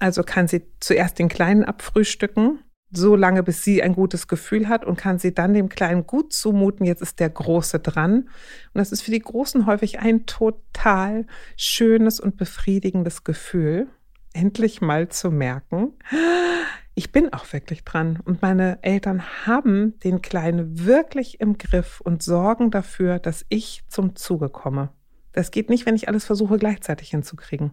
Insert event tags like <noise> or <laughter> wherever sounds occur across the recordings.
Also kann sie zuerst den Kleinen abfrühstücken, so lange bis sie ein gutes Gefühl hat und kann sie dann dem Kleinen gut zumuten, jetzt ist der Große dran. Und das ist für die Großen häufig ein total schönes und befriedigendes Gefühl, endlich mal zu merken, ich bin auch wirklich dran. Und meine Eltern haben den Kleinen wirklich im Griff und sorgen dafür, dass ich zum Zuge komme. Das geht nicht, wenn ich alles versuche gleichzeitig hinzukriegen.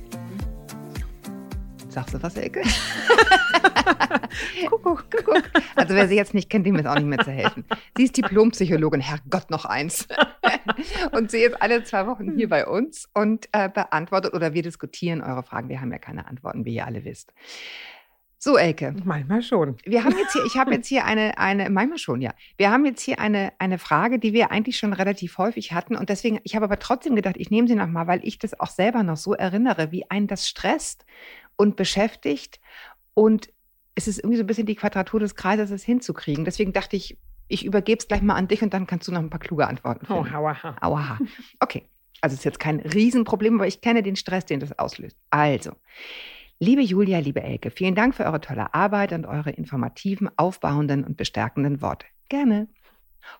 Sagst du was, Elke? <laughs> Kuckuck, Kuckuck. Also wer sie jetzt nicht kennt, dem ist auch nicht mehr zu helfen. Sie ist Diplompsychologin, Herrgott noch eins. <laughs> und sie ist alle zwei Wochen hier bei uns und äh, beantwortet oder wir diskutieren eure Fragen. Wir haben ja keine Antworten, wie ihr alle wisst. So, Elke. Manchmal schon. Wir haben jetzt hier, ich habe jetzt hier eine, eine, manchmal schon, ja. Wir haben jetzt hier eine, eine Frage, die wir eigentlich schon relativ häufig hatten. Und deswegen, ich habe aber trotzdem gedacht, ich nehme sie nochmal, weil ich das auch selber noch so erinnere, wie einen das stresst und beschäftigt. Und es ist irgendwie so ein bisschen die Quadratur des Kreises, es hinzukriegen. Deswegen dachte ich, ich übergebe es gleich mal an dich und dann kannst du noch ein paar kluge Antworten finden. Oh, hauaha. Auaha. Okay. Also es ist jetzt kein Riesenproblem, aber ich kenne den Stress, den das auslöst. Also, liebe Julia, liebe Elke, vielen Dank für eure tolle Arbeit und eure informativen, aufbauenden und bestärkenden Worte. Gerne.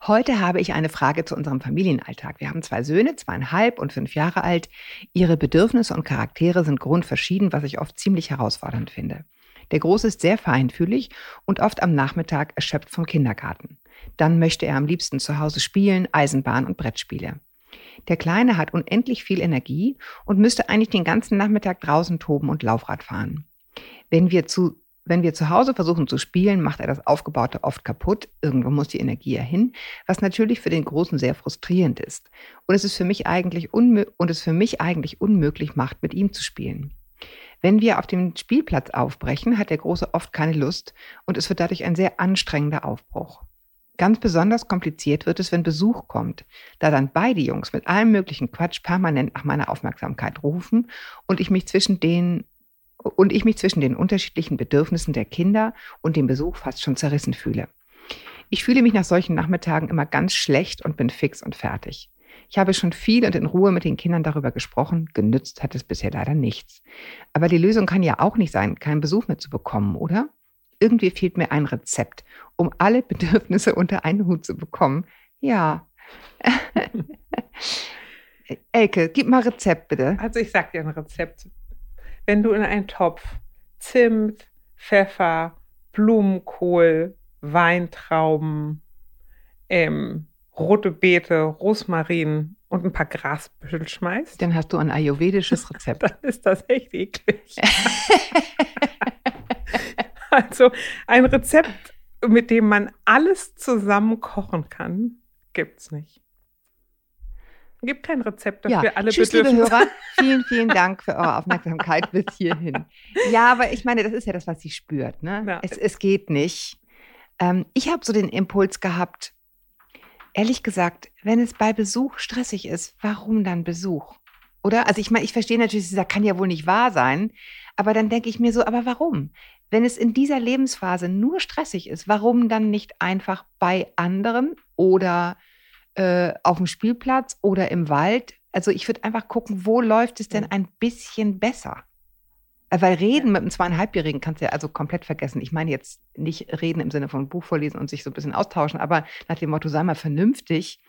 Heute habe ich eine Frage zu unserem Familienalltag. Wir haben zwei Söhne, zweieinhalb und fünf Jahre alt. Ihre Bedürfnisse und Charaktere sind grundverschieden, was ich oft ziemlich herausfordernd finde. Der Große ist sehr feinfühlig und oft am Nachmittag erschöpft vom Kindergarten. Dann möchte er am liebsten zu Hause spielen, Eisenbahn und Brettspiele. Der Kleine hat unendlich viel Energie und müsste eigentlich den ganzen Nachmittag draußen toben und Laufrad fahren. Wenn wir zu wenn wir zu Hause versuchen zu spielen, macht er das Aufgebaute oft kaputt. Irgendwo muss die Energie ja hin, was natürlich für den Großen sehr frustrierend ist. Und es ist für mich eigentlich und es für mich eigentlich unmöglich macht, mit ihm zu spielen. Wenn wir auf dem Spielplatz aufbrechen, hat der Große oft keine Lust und es wird dadurch ein sehr anstrengender Aufbruch. Ganz besonders kompliziert wird es, wenn Besuch kommt, da dann beide Jungs mit allem möglichen Quatsch permanent nach meiner Aufmerksamkeit rufen und ich mich zwischen den und ich mich zwischen den unterschiedlichen Bedürfnissen der Kinder und dem Besuch fast schon zerrissen fühle. Ich fühle mich nach solchen Nachmittagen immer ganz schlecht und bin fix und fertig. Ich habe schon viel und in Ruhe mit den Kindern darüber gesprochen. Genützt hat es bisher leider nichts. Aber die Lösung kann ja auch nicht sein, keinen Besuch mehr zu bekommen, oder? Irgendwie fehlt mir ein Rezept, um alle <laughs> Bedürfnisse unter einen Hut zu bekommen. Ja. <laughs> Elke, gib mal Rezept bitte. Also ich sag dir ein Rezept. Wenn du in einen Topf Zimt, Pfeffer, Blumenkohl, Weintrauben, ähm, rote Beete, Rosmarin und ein paar Grasbüschel schmeißt. Dann hast du ein ayurvedisches Rezept. <laughs> Dann ist das echt eklig. <laughs> also ein Rezept, mit dem man alles zusammen kochen kann, gibt es nicht. Gibt kein Rezept dafür, ja. alle Tschüss, liebe Hörer. <laughs> Vielen, vielen Dank für eure Aufmerksamkeit bis hierhin. Ja, aber ich meine, das ist ja das, was sie spürt. Ne? Ja. Es, es geht nicht. Ähm, ich habe so den Impuls gehabt, ehrlich gesagt, wenn es bei Besuch stressig ist, warum dann Besuch? Oder? Also ich meine, ich verstehe natürlich, das kann ja wohl nicht wahr sein, aber dann denke ich mir so, aber warum? Wenn es in dieser Lebensphase nur stressig ist, warum dann nicht einfach bei anderen oder äh, auf dem Spielplatz oder im Wald? Also ich würde einfach gucken, wo läuft es denn ein bisschen besser? Äh, weil reden ja. mit einem zweieinhalbjährigen kannst du ja also komplett vergessen. Ich meine jetzt nicht reden im Sinne von Buch vorlesen und sich so ein bisschen austauschen, aber nach dem Motto, sei mal vernünftig.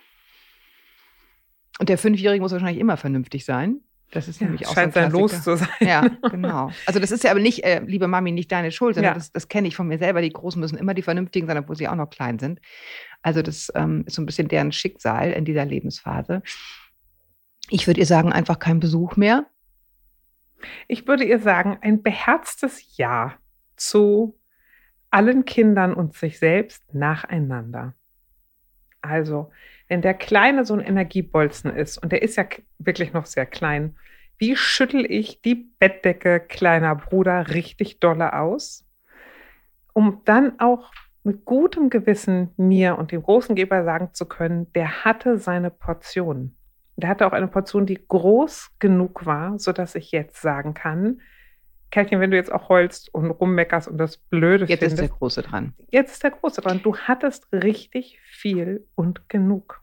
Und der Fünfjährige muss wahrscheinlich immer vernünftig sein. Das ist ja, nämlich auch scheint so sein Los zu sein. Ja, genau. Also das ist ja aber nicht, äh, liebe Mami, nicht deine Schuld, sondern ja. das, das kenne ich von mir selber. Die Großen müssen immer die Vernünftigen sein, obwohl sie auch noch klein sind. Also das ähm, ist so ein bisschen deren Schicksal in dieser Lebensphase. Ich würde ihr sagen, einfach kein Besuch mehr. Ich würde ihr sagen, ein beherztes Ja zu allen Kindern und sich selbst nacheinander. Also, wenn der Kleine so ein Energiebolzen ist, und der ist ja wirklich noch sehr klein, wie schüttel ich die Bettdecke kleiner Bruder richtig dolle aus, um dann auch mit gutem Gewissen mir und dem großen Geber sagen zu können, der hatte seine Portion. Der hatte auch eine Portion, die groß genug war, sodass ich jetzt sagen kann, Kerlchen, wenn du jetzt auch heulst und rummeckerst und das Blöde jetzt findest. Jetzt ist der Große dran. Jetzt ist der Große dran. Du hattest richtig viel und genug.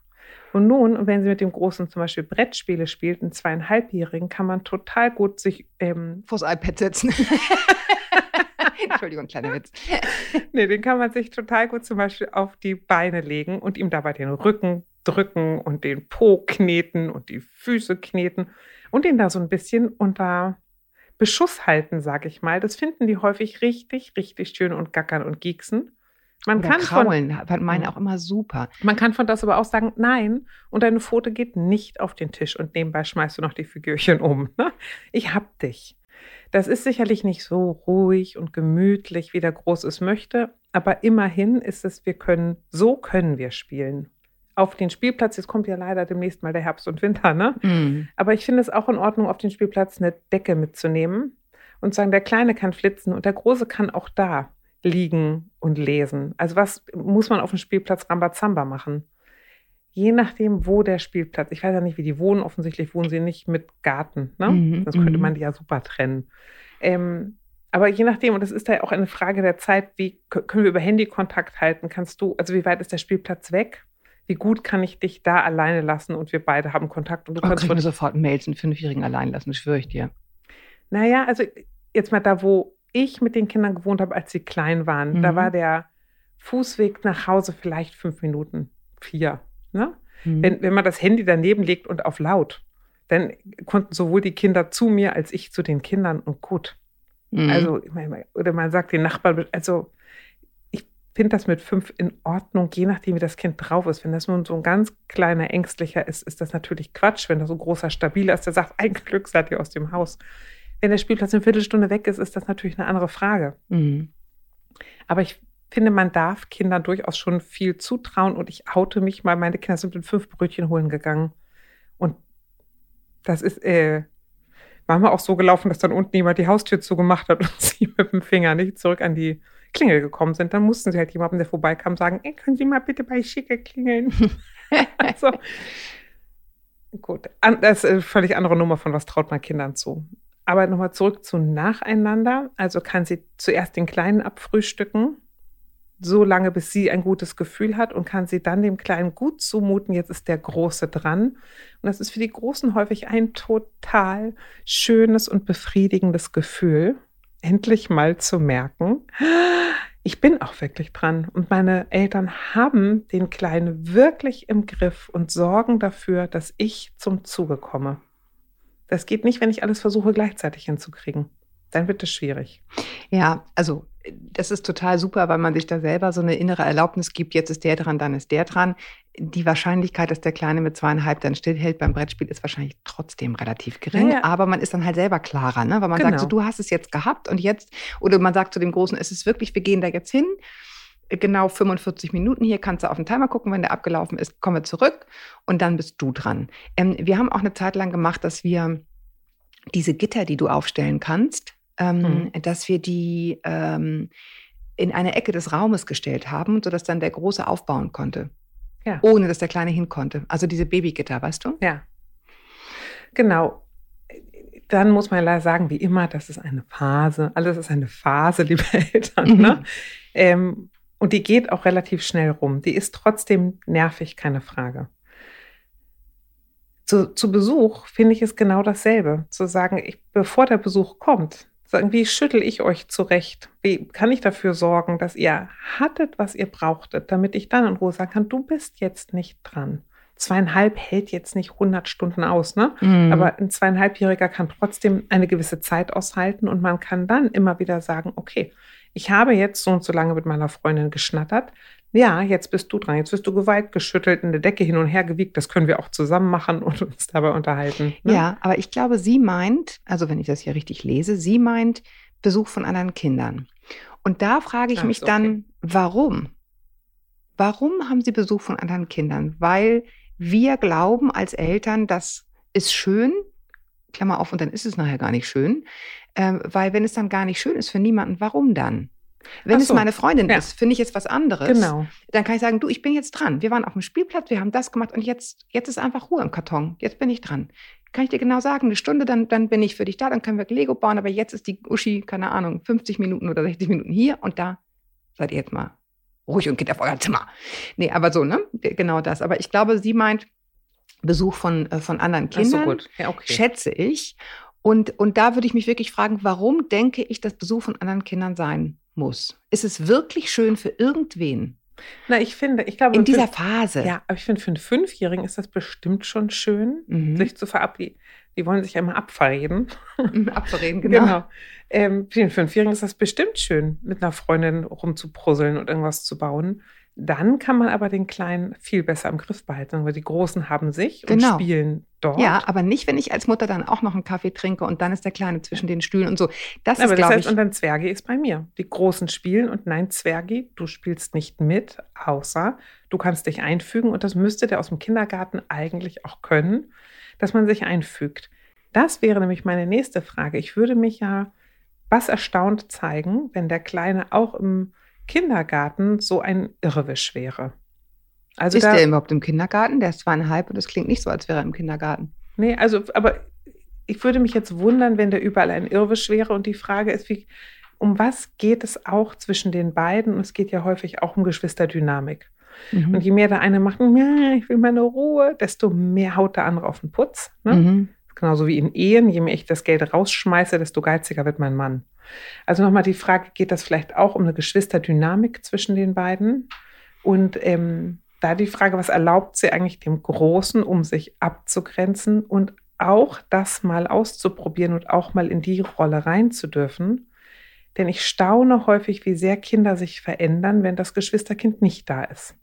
Und nun, wenn sie mit dem Großen zum Beispiel Brettspiele spielt, einen zweieinhalbjährigen, kann man total gut sich ähm, vors iPad setzen. <laughs> Entschuldigung, kleiner Witz. <laughs> nee, den kann man sich total gut zum Beispiel auf die Beine legen und ihm dabei den Rücken drücken und den Po kneten und die Füße kneten und ihn da so ein bisschen unter Beschuss halten, sag ich mal. Das finden die häufig richtig, richtig schön und gackern und gieksen. Man Oder kann kraulen, von, meine auch immer super. Man kann von das aber auch sagen, nein, und deine Pfote geht nicht auf den Tisch und nebenbei schmeißt du noch die Figürchen um. Ne? Ich hab dich. Das ist sicherlich nicht so ruhig und gemütlich, wie der Groß es möchte, aber immerhin ist es, wir können, so können wir spielen. Auf den Spielplatz, jetzt kommt ja leider demnächst mal der Herbst und Winter, ne? Mhm. Aber ich finde es auch in Ordnung, auf den Spielplatz eine Decke mitzunehmen und sagen, der Kleine kann flitzen und der Große kann auch da liegen und lesen. Also was muss man auf dem Spielplatz Rambazamba machen? Je nachdem, wo der Spielplatz, ich weiß ja nicht, wie die wohnen, offensichtlich wohnen sie nicht mit Garten, ne? Mhm, Sonst könnte mhm. man die ja super trennen. Ähm, aber je nachdem, und das ist ja auch eine Frage der Zeit, wie können wir über Handy Kontakt halten? Kannst du, also wie weit ist der Spielplatz weg? Wie gut kann ich dich da alleine lassen und wir beide haben Kontakt? Und du oh, kannst ich sofort Mails einen Fünfjährigen allein lassen, schwöre ich dir. Naja, also jetzt mal da, wo ich mit den Kindern gewohnt habe, als sie klein waren, mhm. da war der Fußweg nach Hause vielleicht fünf Minuten, vier. Ne? Mhm. Wenn, wenn man das Handy daneben legt und auf laut, dann konnten sowohl die Kinder zu mir als ich zu den Kindern und gut. Mhm. Also, oder man sagt den Nachbarn, also ich finde das mit fünf in Ordnung, je nachdem, wie das Kind drauf ist. Wenn das nun so ein ganz kleiner Ängstlicher ist, ist das natürlich Quatsch. Wenn das so ein großer Stabiler ist, der sagt, <laughs> ein Glück seid ihr aus dem Haus. Wenn der Spielplatz eine Viertelstunde weg ist, ist das natürlich eine andere Frage. Mhm. Aber ich finde, man darf Kindern durchaus schon viel zutrauen und ich oute mich mal, meine Kinder sind mit fünf Brötchen holen gegangen. Und das ist äh, manchmal auch so gelaufen, dass dann unten jemand die Haustür zugemacht hat <laughs> und sie mit dem Finger nicht zurück an die Klingel gekommen sind. Dann mussten sie halt jemandem, der vorbeikam, sagen, ey, können Sie mal bitte bei Schicke klingeln? <laughs> also, gut, das ist eine völlig andere Nummer von was traut man Kindern zu. Aber nochmal zurück zu nacheinander. Also kann sie zuerst den Kleinen abfrühstücken, so lange, bis sie ein gutes Gefühl hat und kann sie dann dem Kleinen gut zumuten, jetzt ist der Große dran. Und das ist für die Großen häufig ein total schönes und befriedigendes Gefühl, endlich mal zu merken, ich bin auch wirklich dran. Und meine Eltern haben den Kleinen wirklich im Griff und sorgen dafür, dass ich zum Zuge komme. Das geht nicht, wenn ich alles versuche gleichzeitig hinzukriegen. Dann wird es schwierig. Ja, also das ist total super, weil man sich da selber so eine innere Erlaubnis gibt, jetzt ist der dran, dann ist der dran. Die Wahrscheinlichkeit, dass der Kleine mit zweieinhalb dann stillhält beim Brettspiel, ist wahrscheinlich trotzdem relativ gering. Ja, Aber man ist dann halt selber klarer, ne? weil man genau. sagt, so, du hast es jetzt gehabt und jetzt, oder man sagt zu dem Großen, es ist wirklich, wir gehen da jetzt hin genau 45 Minuten. Hier kannst du auf den Timer gucken, wenn der abgelaufen ist, komme zurück und dann bist du dran. Ähm, wir haben auch eine Zeit lang gemacht, dass wir diese Gitter, die du aufstellen kannst, ähm, mhm. dass wir die ähm, in eine Ecke des Raumes gestellt haben, sodass dann der Große aufbauen konnte. Ja. Ohne dass der Kleine hin konnte. Also diese Babygitter, weißt du? Ja. Genau. Dann muss man leider sagen, wie immer, das ist eine Phase. Alles ist eine Phase, liebe <laughs> Eltern. Mhm. Ne? Ähm, und die geht auch relativ schnell rum. Die ist trotzdem nervig, keine Frage. Zu, zu Besuch finde ich es genau dasselbe. Zu sagen, ich, bevor der Besuch kommt, sagen, wie schüttel ich euch zurecht? Wie kann ich dafür sorgen, dass ihr hattet, was ihr brauchtet, damit ich dann in Ruhe sagen kann, du bist jetzt nicht dran. Zweieinhalb hält jetzt nicht 100 Stunden aus, ne? Mm. Aber ein zweieinhalbjähriger kann trotzdem eine gewisse Zeit aushalten und man kann dann immer wieder sagen, okay, ich habe jetzt so und so lange mit meiner Freundin geschnattert. Ja, jetzt bist du dran. Jetzt wirst du geweiht, geschüttelt, in der Decke hin und her gewiegt. Das können wir auch zusammen machen <laughs> und uns dabei unterhalten. Ne? Ja, aber ich glaube, sie meint, also wenn ich das hier richtig lese, sie meint Besuch von anderen Kindern. Und da frage ich ah, mich dann, okay. warum? Warum haben sie Besuch von anderen Kindern? Weil wir glauben als Eltern, das ist schön, Klammer auf, und dann ist es nachher gar nicht schön. Ähm, weil wenn es dann gar nicht schön ist für niemanden, warum dann? Wenn Ach es so. meine Freundin Ja. ist, finde ich jetzt was anderes. Genau. Dann kann ich sagen, du, ich bin jetzt dran. Wir waren auf dem Spielplatz, wir haben das gemacht und jetzt, jetzt ist einfach Ruhe im Karton. Jetzt bin ich dran. Kann ich dir genau sagen, eine Stunde, dann, dann bin ich für dich da, dann können wir Lego bauen, aber jetzt ist die Uschi, keine Ahnung, 50 Minuten oder 60 Minuten hier und da seid ihr jetzt mal ruhig und geht auf euer Zimmer. Nee, aber so, ne? Genau das. Aber ich glaube, sie meint Besuch von, äh, von anderen Ach so, Kindern gut. Ja, okay. schätze ich. Und, und da würde ich mich wirklich fragen, warum denke ich, dass Besuch von anderen Kindern sein muss? Ist es wirklich schön für irgendwen Na, ich finde, ich glaube, in dieser Phase? ja, aber ich finde, für einen Fünfjährigen ist das bestimmt schon schön, Mhm. sich zu verabreden. Die wollen sich ja immer abreden. Abverreden, <laughs> genau. Ähm, für den Fünfjährigen ist das bestimmt schön, mit einer Freundin rumzuprusseln und irgendwas zu bauen. Dann kann man aber den Kleinen viel besser im Griff behalten, weil die Großen haben sich Genau. und spielen dort. Ja, aber nicht, wenn ich als Mutter dann auch noch einen Kaffee trinke und dann ist der Kleine zwischen den Stühlen und so. Das aber ist, das heißt, ich, und dann Zwergi ist bei mir. Die Großen spielen und nein, Zwergi, du spielst nicht mit, außer du kannst dich einfügen und das müsste der aus dem Kindergarten eigentlich auch können, dass man sich einfügt. Das wäre nämlich meine nächste Frage. Ich würde mich ja was erstaunt zeigen, wenn der Kleine auch im Kindergarten so ein Irrwisch wäre. Also ist da, der überhaupt im Kindergarten? Der ist zweieinhalb und es klingt nicht so, als wäre er im Kindergarten. Nee, also, aber ich würde mich jetzt wundern, wenn der überall ein Irrwisch wäre. Und die Frage ist, wie, um was geht es auch zwischen den beiden? Und es geht ja häufig auch um Geschwisterdynamik. Mhm. Und je mehr der eine macht, "Ja, ich will meine Ruhe, desto mehr haut der andere auf den Putz. Ne? Mhm. Genauso wie in Ehen, je mehr ich das Geld rausschmeiße, desto geiziger wird mein Mann. Also nochmal die Frage, geht das vielleicht auch um eine Geschwisterdynamik zwischen den beiden? Und ähm, da die Frage, was erlaubt sie eigentlich dem Großen, um sich abzugrenzen und auch das mal auszuprobieren und auch mal in die Rolle rein zu dürfen? Denn ich staune häufig, wie sehr Kinder sich verändern, wenn das Geschwisterkind nicht da ist.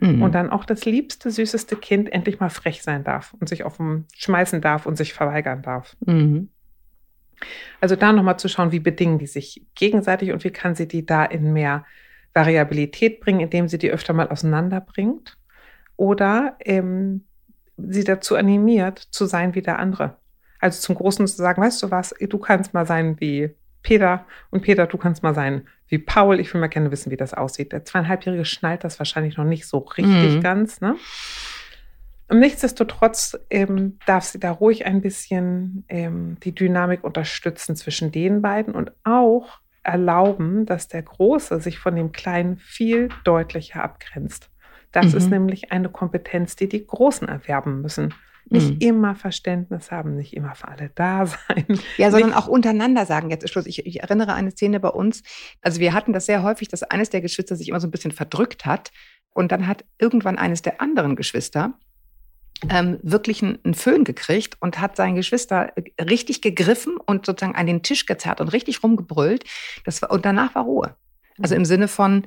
Mhm. Und dann auch das liebste, süßeste Kind endlich mal frech sein darf und sich auf dem schmeißen darf und sich verweigern darf. Mhm. Also da nochmal zu schauen, wie bedingen die sich gegenseitig und wie kann sie die da in mehr Variabilität bringen, indem sie die öfter mal auseinanderbringt oder ähm, sie dazu animiert, zu sein wie der andere. Also zum Großen zu sagen, weißt du was, du kannst mal sein wie Peter und Peter, du kannst mal sein wie Paul. Ich will mal gerne wissen, wie das aussieht. Der zweieinhalbjährige schnallt das wahrscheinlich noch nicht so richtig Mhm. ganz. Ne? Und nichtsdestotrotz ähm, darf sie da ruhig ein bisschen ähm, die Dynamik unterstützen zwischen den beiden und auch erlauben, dass der Große sich von dem Kleinen viel deutlicher abgrenzt. Das Mhm. ist nämlich eine Kompetenz, die die Großen erwerben müssen. Nicht Mhm. immer Verständnis haben, nicht immer für alle da <laughs> sein. Ja, sondern Nicht- auch untereinander sagen, jetzt ist Schluss. Ich, ich erinnere an eine Szene bei uns. Also wir hatten das sehr häufig, dass eines der Geschwister sich immer so ein bisschen verdrückt hat. Und dann hat irgendwann eines der anderen Geschwister ähm, wirklich einen, einen Föhn gekriegt und hat seinen Geschwister äh, richtig gegriffen und sozusagen an den Tisch gezerrt und richtig rumgebrüllt. Das war, und danach war Ruhe. Also im Sinne von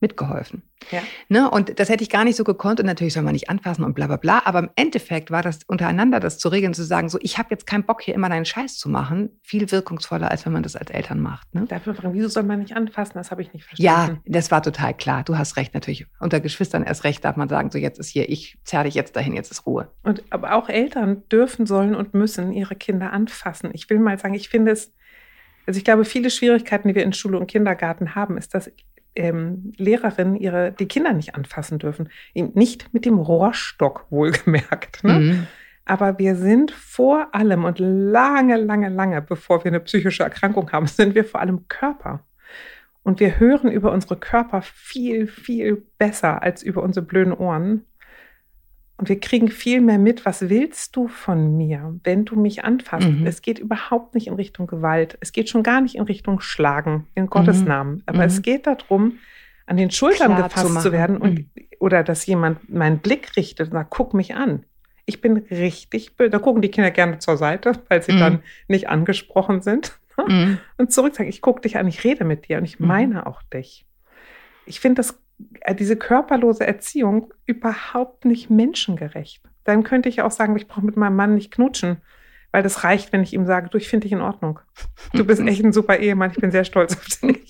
mitgeholfen. Ja. Ne? Und das hätte ich gar nicht so gekonnt und natürlich soll man nicht anfassen und bla bla bla. Aber im Endeffekt war das untereinander das zu regeln, zu sagen, so ich habe jetzt keinen Bock, hier immer deinen Scheiß zu machen, viel wirkungsvoller, als wenn man das als Eltern macht. Ne? Dafür fragen, wieso soll man nicht anfassen? Das habe ich nicht Ja, verstanden. das war total klar. Du hast recht, natürlich. Unter Geschwistern erst recht darf man sagen, so jetzt ist hier, ich zerre dich jetzt dahin, jetzt ist Ruhe. Und aber auch Eltern dürfen, sollen und müssen ihre Kinder anfassen. Ich will mal sagen, ich finde es, also ich glaube, viele Schwierigkeiten, die wir in Schule und Kindergarten haben, ist, dass ähm, Lehrerinnen ihre die Kinder nicht anfassen dürfen. Nicht mit dem Rohrstock wohlgemerkt. Ne? Mhm. Aber wir sind vor allem und lange, lange, lange, bevor wir eine psychische Erkrankung haben, sind wir vor allem Körper. Und wir hören über unsere Körper viel, viel besser als über unsere blöden Ohren. Und wir kriegen viel mehr mit, was willst du von mir, wenn du mich anfasst? Mhm. Es geht überhaupt nicht in Richtung Gewalt. Es geht schon gar nicht in Richtung Schlagen, in Gottes Mhm. Namen. Aber Mhm. es geht darum, an den Schultern Klar gefasst zu zu, werden und, Mhm. oder dass jemand meinen Blick richtet und sagt, guck mich an. Ich bin richtig böse. Da gucken die Kinder gerne zur Seite, weil sie Mhm. dann nicht angesprochen sind. Mhm. Und zurück sagen, ich gucke dich an, ich rede mit dir und ich Mhm. meine auch dich. Ich finde das, diese körperlose Erziehung überhaupt nicht menschengerecht. Dann könnte ich auch sagen, ich brauche mit meinem Mann nicht knutschen, weil das reicht, wenn ich ihm sage, du, ich finde dich in Ordnung. Du bist <laughs> echt ein super Ehemann, ich bin sehr stolz auf <laughs> dich.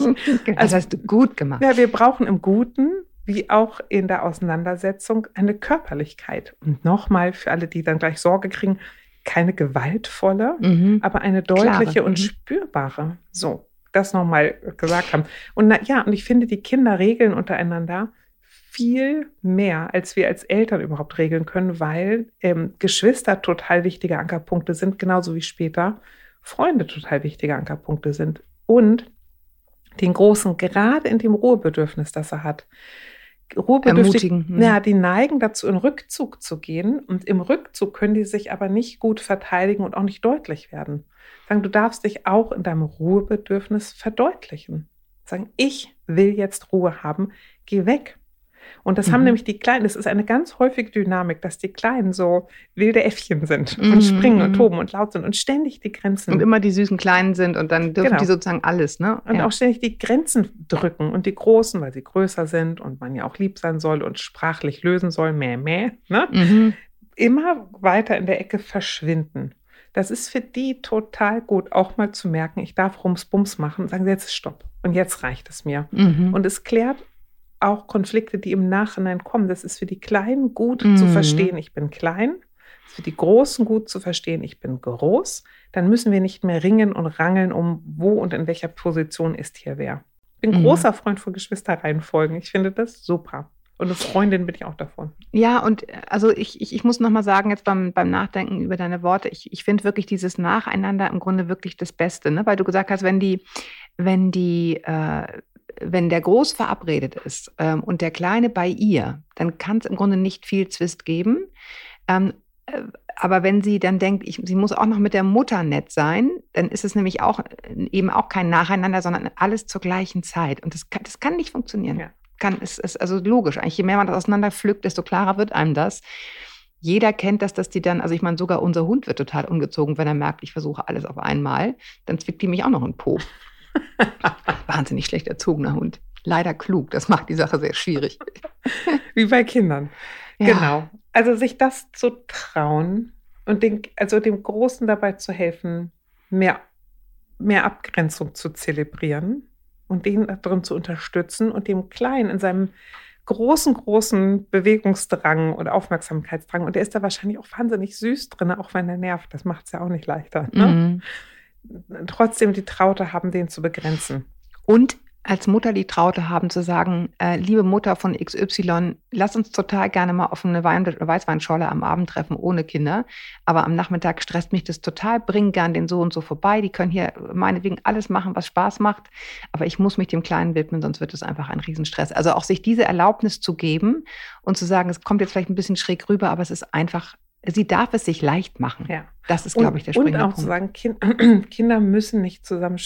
Das hast du gut gemacht. Ja, wir brauchen im Guten wie auch in der Auseinandersetzung eine Körperlichkeit. Und nochmal für alle, die dann gleich Sorge kriegen, keine gewaltvolle, Mhm. aber eine deutliche Klare, und mhm. spürbare. So, das nochmal gesagt haben. Und na, ja, und ich finde, die Kinder regeln untereinander viel mehr, als wir als Eltern überhaupt regeln können, weil ähm, Geschwister total wichtige Ankerpunkte sind, genauso wie später Freunde total wichtige Ankerpunkte sind. Und den Großen, gerade in dem Ruhebedürfnis, das er hat, Ruhebedürftig, hm. ja, die neigen dazu, in Rückzug zu gehen. Und im Rückzug können die sich aber nicht gut verteidigen und auch nicht deutlich werden. Sagen, du darfst dich auch in deinem Ruhebedürfnis verdeutlichen. Sagen, ich will jetzt Ruhe haben, geh weg. Und das mhm. haben nämlich die Kleinen, das ist eine ganz häufige Dynamik, dass die Kleinen so wilde Äffchen sind mhm. und springen und toben und laut sind und ständig die Grenzen. Und immer die süßen Kleinen sind und dann dürfen genau. die sozusagen alles, ne? Und ja. auch ständig die Grenzen drücken und die Großen, weil sie größer sind und man ja auch lieb sein soll und sprachlich lösen soll, meh, meh, ne? Mhm. Immer weiter in der Ecke verschwinden. Das ist für die total gut, auch mal zu merken, ich darf Rums-Bums machen und sagen, jetzt ist Stopp. Und jetzt reicht es mir. Mhm. Und es klärt auch Konflikte, die im Nachhinein kommen. Das ist für die Kleinen gut mhm. zu verstehen, ich bin klein. Das ist für die Großen gut zu verstehen, ich bin groß. Dann müssen wir nicht mehr ringen und rangeln, um wo und in welcher Position ist hier wer. Ich bin mhm. großer Freund von Geschwisterreihenfolgen. Ich finde das super. Und eine Freundin bin ich auch davon. Ja, und also ich, ich, ich muss nochmal sagen, jetzt beim, beim Nachdenken über deine Worte, ich, ich finde wirklich dieses Nacheinander im Grunde wirklich das Beste, ne? weil du gesagt hast, wenn die, wenn die äh, wenn der Groß verabredet ist ähm, und der Kleine bei ihr, dann kann es im Grunde nicht viel Zwist geben. Ähm, äh, aber wenn sie dann denkt, ich, sie muss auch noch mit der Mutter nett sein, dann ist es nämlich auch äh, eben auch kein Nacheinander, sondern alles zur gleichen Zeit. Und das kann, das kann nicht funktionieren. Ja. Kann, es ist also logisch. Eigentlich, je mehr man das auseinander pflückt, desto klarer wird einem das. Jeder kennt das, dass die dann, also ich meine, sogar unser Hund wird total ungezogen, wenn er merkt, ich versuche alles auf einmal. Dann zwickt die mich auch noch einen Po. <laughs> Wahnsinnig schlecht erzogener Hund. Leider klug, das macht die Sache sehr schwierig. <laughs> Wie bei Kindern. Ja. Genau. Also sich das zu trauen und den, also dem Großen dabei zu helfen, mehr, mehr Abgrenzung zu zelebrieren und den darin zu unterstützen und dem Kleinen in seinem großen, großen Bewegungsdrang und Aufmerksamkeitsdrang. Und der ist da wahrscheinlich auch wahnsinnig süß drin, auch wenn er nervt. Das macht es ja auch nicht leichter. Ne? Mhm trotzdem die Traute haben, den zu begrenzen. Und als Mutter die Traute haben zu sagen, äh, liebe Mutter von XY, lass uns total gerne mal auf eine Wein Weißweinschorle am Abend treffen ohne Kinder. Aber am Nachmittag stresst mich das total, bring gern den so und so vorbei. Die können hier meinetwegen alles machen, was Spaß macht. Aber ich muss mich dem Kleinen widmen, sonst wird es einfach ein Riesenstress. Also auch sich diese Erlaubnis zu geben und zu sagen, es kommt jetzt vielleicht ein bisschen schräg rüber, aber es ist einfach sie darf es sich leicht machen. Ja. Das ist, glaube ich, der springende Und auch Punkt. zu sagen, kind, <clears throat> Kinder müssen nicht zusammen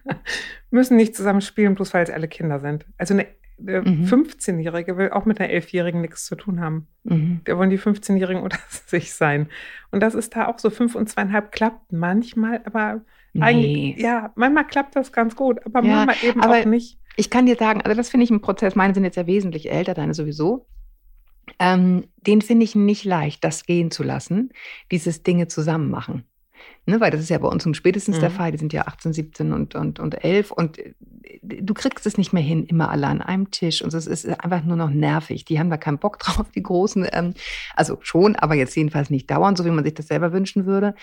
<laughs> müssen nicht zusammen spielen, bloß weil es alle Kinder sind. Also eine, mhm. 15-Jährige will auch mit einer 11-Jährigen nichts zu tun haben. Mhm. Da wollen die 15-Jährigen unter <laughs> sich sein. Und das ist da auch so fünf und zweieinhalb klappt manchmal, aber nee. eigentlich, ja, manchmal klappt das ganz gut, aber ja, manchmal eben aber auch nicht. Ich kann dir sagen, also das finde ich ein Prozess. Meine sind jetzt ja wesentlich älter, deine sowieso. Ähm, den finde ich nicht leicht, das gehen zu lassen, dieses Dinge zusammen machen. Ne, weil das ist ja bei uns nun spätestens mhm. der Fall. Die sind ja 18, 17 und, und, und 11 und äh, du kriegst es nicht mehr hin, immer alle an einem Tisch und es ist einfach nur noch nervig. Die haben da keinen Bock <laughs> drauf, die Großen. Ähm, also schon, aber jetzt jedenfalls nicht dauernd, so wie man sich das selber wünschen würde.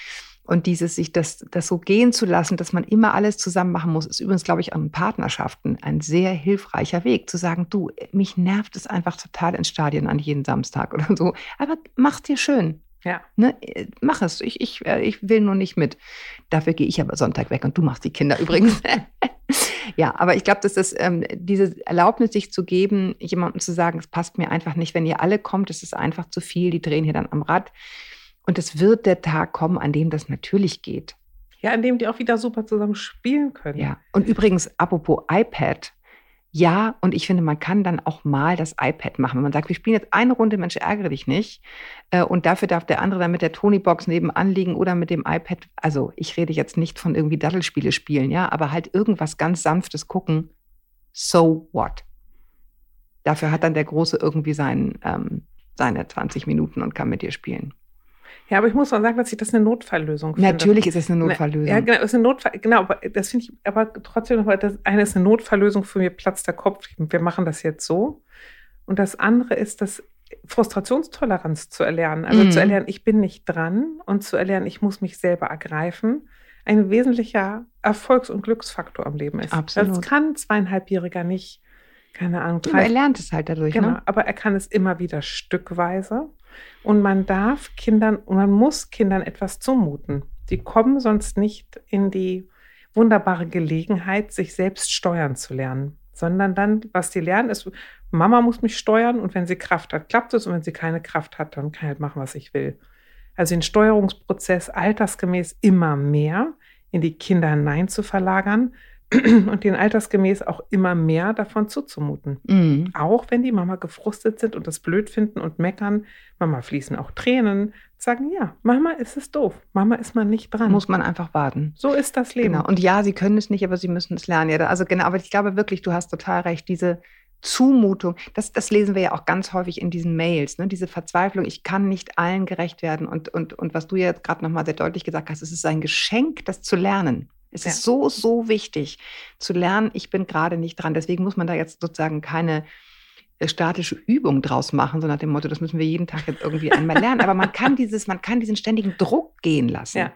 Und dieses, sich das, das so gehen zu lassen, dass man immer alles zusammen machen muss, ist übrigens, glaube ich, an Partnerschaften ein sehr hilfreicher Weg, zu sagen, du, mich nervt es einfach total ins Stadion an jeden Samstag oder so. Aber mach's dir schön. Ja. Ne, mach es. Ich, ich, äh, ich will nur nicht mit. Dafür gehe ich aber Sonntag weg und du machst die Kinder übrigens. <laughs> ja, aber ich glaube, dass das ähm, diese Erlaubnis, sich zu geben, jemandem zu sagen, es passt mir einfach nicht, wenn ihr alle kommt, es ist einfach zu viel, die drehen hier dann am Rad. Und es wird der Tag kommen, an dem das natürlich geht. Ja, an dem die auch wieder super zusammen spielen können. Ja. Und übrigens, apropos iPad. Ja, und ich finde, man kann dann auch mal das iPad machen. Wenn man sagt, wir spielen jetzt eine Runde, Mensch, ärgere dich nicht. Äh, und dafür darf der andere dann mit der Tony-Box nebenan liegen oder mit dem iPad. Also, ich rede jetzt nicht von irgendwie Daddelspiele spielen, ja, aber halt irgendwas ganz Sanftes gucken. So what? Dafür hat dann der Große irgendwie sein, ähm, seine 20 Minuten und kann mit dir spielen. Ja, aber ich muss mal sagen, dass ich das eine Notfalllösung finde. Natürlich ist es eine Notfalllösung. Ja, genau, ist eine Notfall, genau, aber das finde ich aber trotzdem noch, das eine ist eine Notfalllösung für mir platzt der Kopf. Wir machen das jetzt so. Und das andere ist, das Frustrationstoleranz zu erlernen. Also mhm. zu erlernen, ich bin nicht dran und zu erlernen, ich muss mich selber ergreifen. ein wesentlicher Erfolgs- und Glücksfaktor im Leben ist. Absolut. Das kann ein zweieinhalbjähriger nicht, keine Ahnung, Aber er drei, lernt es halt dadurch. genau, Ne? aber er kann es immer wieder stückweise. Und man darf Kindern, und man muss Kindern etwas zumuten. Die kommen sonst nicht in die wunderbare Gelegenheit, sich selbst steuern zu lernen, sondern dann, was die lernen, ist, Mama muss mich steuern und wenn sie Kraft hat, klappt es und wenn sie keine Kraft hat, dann kann ich halt machen, was ich will. Also den Steuerungsprozess altersgemäß immer mehr in die Kinder hinein zu verlagern <clears throat> und den altersgemäß auch immer mehr davon zuzumuten. Mhm. Auch wenn die Mama gefrustet sind und das blöd finden und meckern, Mama fließen auch Tränen, sagen, ja, Mama ist es doof, Mama ist man nicht dran. Muss man einfach warten. so ist das Leben. Genau. Und ja, sie können es nicht, aber sie müssen es lernen. Ja, also genau, aber ich glaube wirklich, du hast total recht, diese Zumutung, das, das lesen wir ja auch ganz häufig in diesen Mails, ne? diese Verzweiflung, ich kann nicht allen gerecht werden. Und, und, und was du ja gerade nochmal sehr deutlich gesagt hast, es ist ein Geschenk, das zu lernen. Es Ja. ist so, so wichtig zu lernen, ich bin gerade nicht dran. Deswegen muss man da jetzt sozusagen keine äh, statische Übung draus machen, so nach dem Motto, das müssen wir jeden Tag jetzt irgendwie einmal lernen. Aber man kann dieses, man kann diesen ständigen Druck gehen lassen. Ja.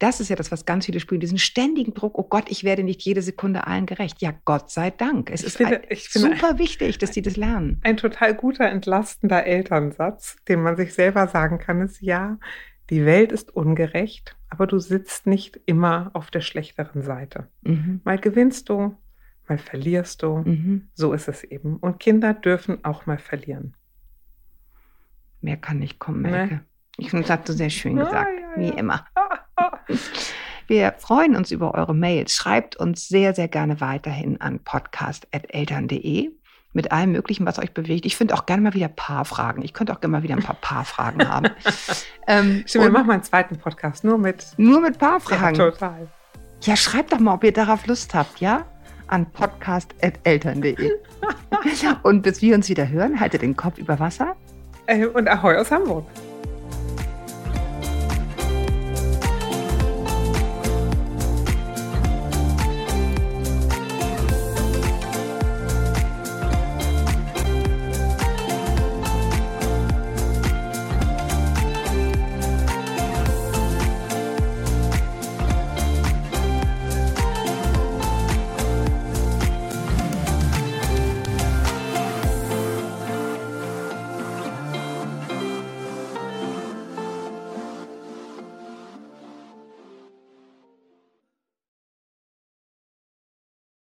Das ist ja das, was ganz viele spüren, diesen ständigen Druck, oh Gott, ich werde nicht jede Sekunde allen gerecht. Ja, Gott sei Dank. Es Ich ist finde- ein- finde- super wichtig, dass die das lernen. Ein total guter, entlastender Elternsatz, den man sich selber sagen kann, ist ja, die Welt ist ungerecht, aber du sitzt nicht immer auf der schlechteren Seite. Mhm. Mal gewinnst du, mal verlierst du. Mhm. So ist es eben. Und Kinder dürfen auch mal verlieren. Mehr kann nicht kommen, Nee. Melke. Ich finde, das hast du sehr schön Ja, gesagt, ja, wie ja. immer. Ah, <laughs> ah. Wir freuen uns über eure Mails. Schreibt uns sehr, sehr gerne weiterhin an podcast.eltern.de mit allem Möglichen, was euch bewegt. Ich finde auch gerne mal wieder Paarfragen. Ich könnte auch gerne mal wieder ein paar Paarfragen haben. <laughs> ähm, Stimmt, wir machen mal einen zweiten Podcast nur mit nur mit ja, Paarfragen. total. Ja, schreibt doch mal, ob ihr darauf Lust habt, ja? An podcast.eltern.de. <laughs> Und bis wir uns wieder hören, haltet den Kopf über Wasser. Äh, Und Ahoi aus Hamburg.